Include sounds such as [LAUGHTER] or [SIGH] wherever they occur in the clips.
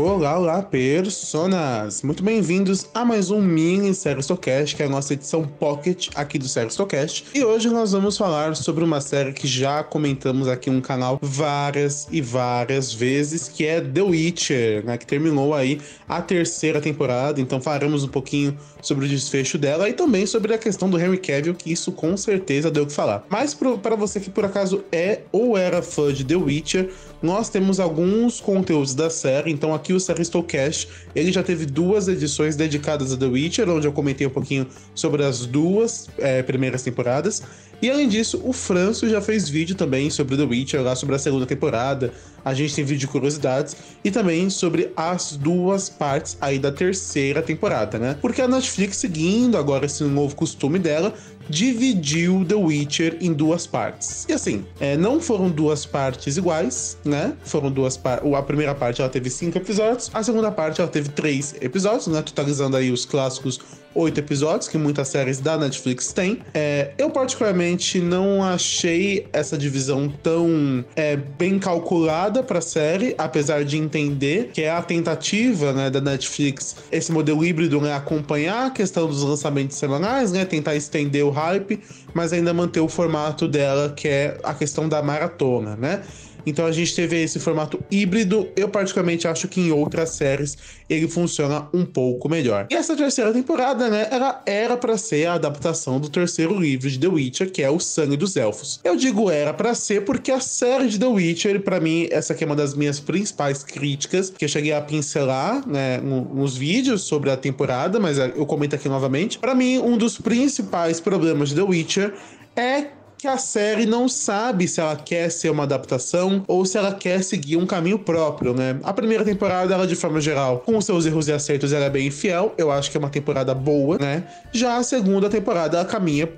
Olá, olá, personas! Muito bem-vindos a mais um mini Série Stocast, que é a nossa edição Pocket aqui do Série Stocast. E hoje nós vamos falar sobre uma série que já comentamos aqui no canal várias e várias vezes, que é The Witcher, né? Que terminou aí a terceira temporada, então falaremos um pouquinho sobre o desfecho dela e também sobre a questão do Henry Cavill, que isso com certeza deu o que falar. Mas para você que por acaso é ou era fã de The Witcher, nós temos alguns conteúdos da série, então aqui o Seristocast, ele já teve duas edições dedicadas a The Witcher, onde eu comentei um pouquinho sobre as duas é, primeiras temporadas, e além disso, o Franço já fez vídeo também sobre The Witcher, lá sobre a segunda temporada, a gente tem vídeo de curiosidades, e também sobre as duas partes aí da terceira temporada, né? Porque a Netflix, seguindo agora esse novo costume dela, dividiu The Witcher em duas partes. E assim, é, não foram duas partes iguais, né? Foram duas partes. A primeira parte ela teve cinco episódios, a segunda parte ela teve três episódios, né? Totalizando aí os clássicos oito episódios, que muitas séries da Netflix têm. É, eu, particularmente, não achei essa divisão tão é, bem calculada para a série, apesar de entender que é a tentativa né, da Netflix, esse modelo híbrido, né, acompanhar a questão dos lançamentos semanais, né, tentar estender o hype, mas ainda manter o formato dela, que é a questão da maratona, né? Então a gente teve esse formato híbrido. Eu particularmente acho que em outras séries ele funciona um pouco melhor. E essa terceira temporada, né, ela era para ser a adaptação do terceiro livro de The Witcher, que é O Sangue dos Elfos. Eu digo era para ser porque a série de The Witcher, para mim, essa aqui é uma das minhas principais críticas, que eu cheguei a pincelar, né, nos vídeos sobre a temporada, mas eu comento aqui novamente. Para mim, um dos principais problemas de The Witcher é que a série não sabe se ela quer ser uma adaptação ou se ela quer seguir um caminho próprio, né? A primeira temporada, ela de forma geral, com seus erros e acertos, ela é bem fiel. Eu acho que é uma temporada boa, né? Já a segunda temporada, ela caminha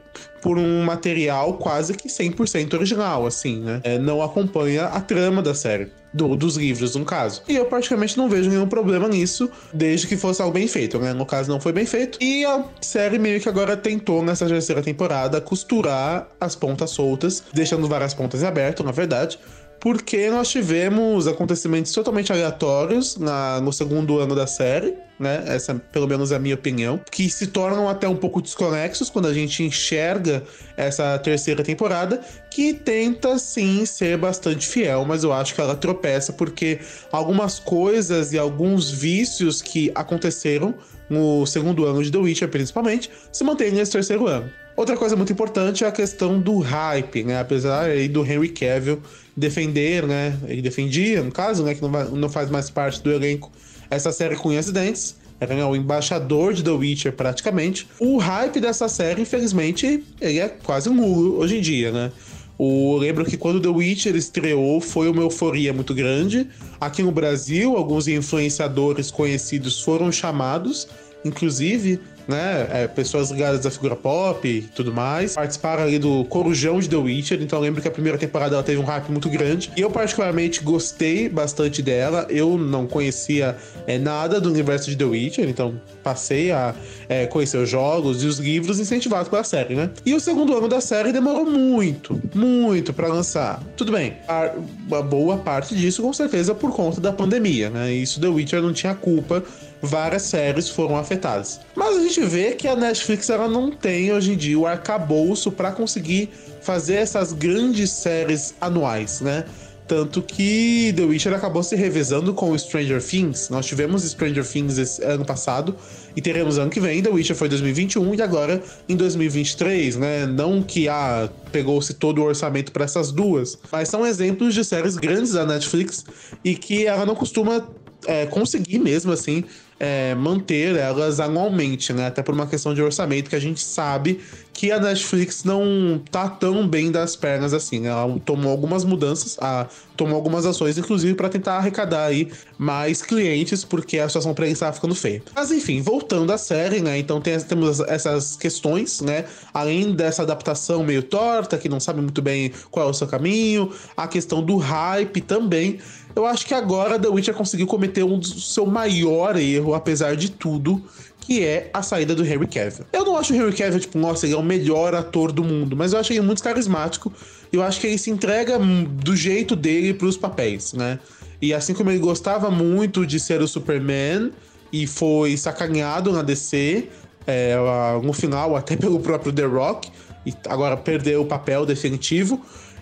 por um material quase que 100% original, assim, né? É, não acompanha a trama da série. Do, dos livros, no caso. E eu praticamente não vejo nenhum problema nisso, desde que fosse algo bem feito, né? No caso, não foi bem feito. E a série meio que agora tentou, nessa terceira temporada, costurar as pontas soltas, deixando várias pontas abertas, na verdade porque nós tivemos acontecimentos totalmente aleatórios na, no segundo ano da série, né? Essa, pelo menos, é a minha opinião, que se tornam até um pouco desconexos quando a gente enxerga essa terceira temporada, que tenta sim ser bastante fiel, mas eu acho que ela tropeça porque algumas coisas e alguns vícios que aconteceram no segundo ano de The Witcher, principalmente, se mantêm nesse terceiro ano. Outra coisa muito importante é a questão do hype, né? Apesar aí do Henry Cavill defender, né? Ele defendia, no caso, né? Que não, vai, não faz mais parte do elenco essa série com acidentes. Era né, o embaixador de The Witcher, praticamente. O hype dessa série, infelizmente, ele é quase nulo hoje em dia, né? Eu lembro que quando The Witcher estreou, foi uma euforia muito grande. Aqui no Brasil, alguns influenciadores conhecidos foram chamados, inclusive né? É, pessoas ligadas à figura pop e tudo mais. Participaram ali do Corujão de The Witcher, então eu lembro que a primeira temporada ela teve um hype muito grande. E eu, particularmente, gostei bastante dela. Eu não conhecia é, nada do universo de The Witcher, então passei a é, conhecer os jogos e os livros incentivados pela série, né? E o segundo ano da série demorou muito, muito para lançar. Tudo bem, a, a boa parte disso, com certeza, por conta da pandemia, né? Isso The Witcher não tinha culpa várias séries foram afetadas. Mas a gente vê que a Netflix ela não tem hoje em dia o arcabouço para conseguir fazer essas grandes séries anuais, né? Tanto que The Witcher acabou se revezando com Stranger Things. Nós tivemos Stranger Things esse ano passado e teremos ano que vem. The Witcher foi 2021 e agora em 2023, né? Não que ah, pegou-se todo o orçamento para essas duas, mas são exemplos de séries grandes da Netflix e que ela não costuma é, conseguir mesmo assim é, manter elas anualmente, né? Até por uma questão de orçamento que a gente sabe que a Netflix não tá tão bem das pernas assim. Né? Ela tomou algumas mudanças, a, tomou algumas ações, inclusive, para tentar arrecadar aí mais clientes, porque a situação para eles estava ficando feia. Mas enfim, voltando à série, né? Então tem, temos essas questões, né? Além dessa adaptação meio torta, que não sabe muito bem qual é o seu caminho, a questão do hype também. Eu acho que agora The Witcher conseguiu cometer um do seu maior erro, apesar de tudo, que é a saída do Henry Cavill. Eu não acho o Henry Cavill, tipo, nossa, ele é o melhor ator do mundo, mas eu acho ele muito carismático. Eu acho que ele se entrega do jeito dele pros papéis, né? E assim como ele gostava muito de ser o Superman e foi sacaneado na DC, é, no final até pelo próprio The Rock, e agora perdeu o papel definitivo,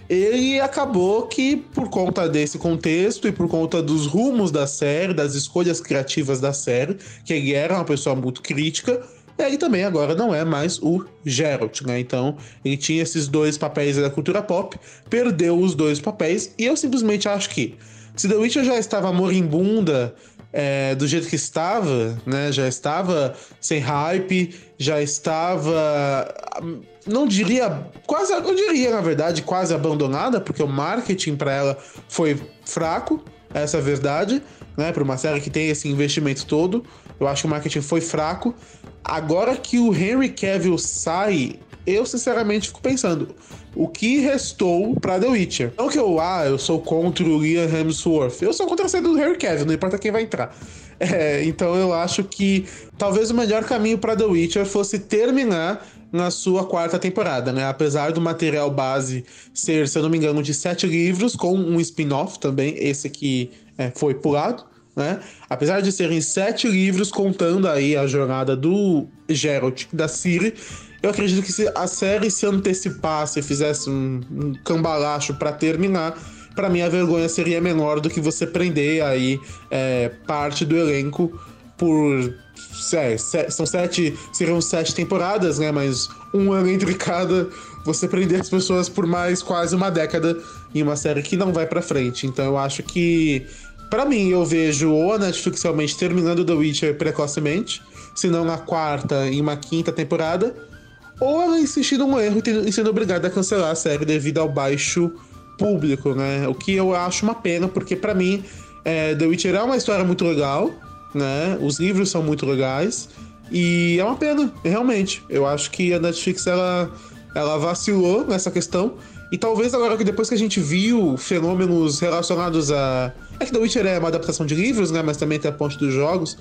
ele acabou que, por conta desse contexto e por conta dos rumos da série, das escolhas criativas da série, que ele era uma pessoa muito crítica, ele também agora não é mais o Geralt, né? Então, ele tinha esses dois papéis da cultura pop, perdeu os dois papéis, e eu simplesmente acho que se The Witcher já estava moribunda é, do jeito que estava, né? Já estava sem hype, já estava. Não diria. Quase. Eu diria, na verdade, quase abandonada, porque o marketing para ela foi fraco, essa é a verdade, né? Para uma série que tem esse investimento todo. Eu acho que o marketing foi fraco. Agora que o Henry Cavill sai, eu sinceramente fico pensando, o que restou para The Witcher? Não que eu, ah, eu sou contra o Liam Hemsworth, eu sou contra a saída do Harry Cavill, não importa quem vai entrar. É, então eu acho que talvez o melhor caminho para The Witcher fosse terminar na sua quarta temporada, né? Apesar do material base ser, se eu não me engano, de sete livros, com um spin-off também, esse aqui é, foi pulado né? Apesar de serem sete livros contando aí a jornada do Geralt da Ciri, eu acredito que se a série se antecipasse, fizesse um, um cambalacho para terminar, para mim a vergonha seria menor do que você prender aí é, parte do elenco por é, são sete seriam sete temporadas, né? Mas um ano entre cada, você prender as pessoas por mais quase uma década em uma série que não vai para frente. Então eu acho que para mim, eu vejo ou a Netflix realmente terminando The Witcher precocemente, se não na quarta, em uma quinta temporada, ou ela insistindo no erro e sendo obrigada a cancelar a série devido ao baixo público, né? O que eu acho uma pena, porque para mim, é, The Witcher é uma história muito legal, né? Os livros são muito legais, e é uma pena, realmente. Eu acho que a Netflix, ela, ela vacilou nessa questão, e talvez agora que depois que a gente viu fenômenos relacionados a. É que The Witcher é uma adaptação de livros, né? Mas também tem a ponte dos jogos.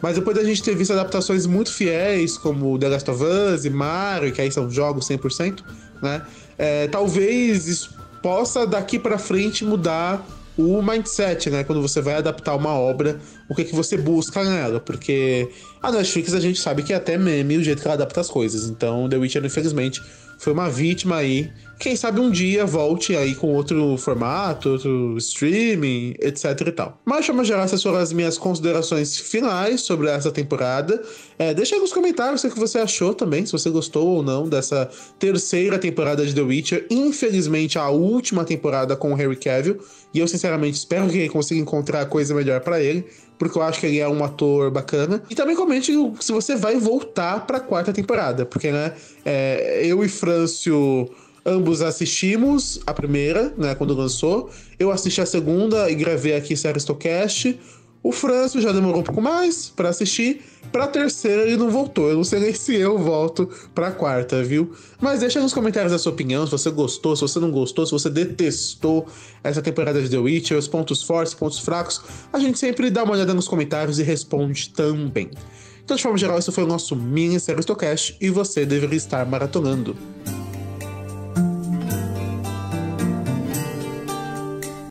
Mas depois da gente ter visto adaptações muito fiéis, como The Last of Us e Mario, que aí são jogos 100%, né? É, talvez isso possa daqui para frente mudar o mindset, né? Quando você vai adaptar uma obra, o que, que você busca nela. Porque a Netflix a gente sabe que é até meme o jeito que ela adapta as coisas. Então, The Witcher, infelizmente, foi uma vítima aí. Quem sabe um dia volte aí com outro formato, outro streaming, etc e tal. Mas, de geral, essas foram as minhas considerações finais sobre essa temporada. É, deixa aí nos comentários o que você achou também, se você gostou ou não dessa terceira temporada de The Witcher. Infelizmente, a última temporada com o Harry Cavill. E eu, sinceramente, espero que ele consiga encontrar coisa melhor para ele porque eu acho que ele é um ator bacana. E também comente se você vai voltar pra quarta temporada, porque, né, é, eu e Frâncio ambos assistimos a primeira, né, quando lançou. Eu assisti a segunda e gravei aqui Seristocast. O Franço já demorou um pouco mais para assistir. Pra terceira ele não voltou. Eu não sei nem [LAUGHS] se eu volto pra quarta, viu? Mas deixa nos comentários a sua opinião, se você gostou, se você não gostou, se você detestou essa temporada de The Witcher, os pontos fortes, pontos fracos. A gente sempre dá uma olhada nos comentários e responde também. Então, de forma geral, esse foi o nosso mini Seristocast e você deveria estar maratonando.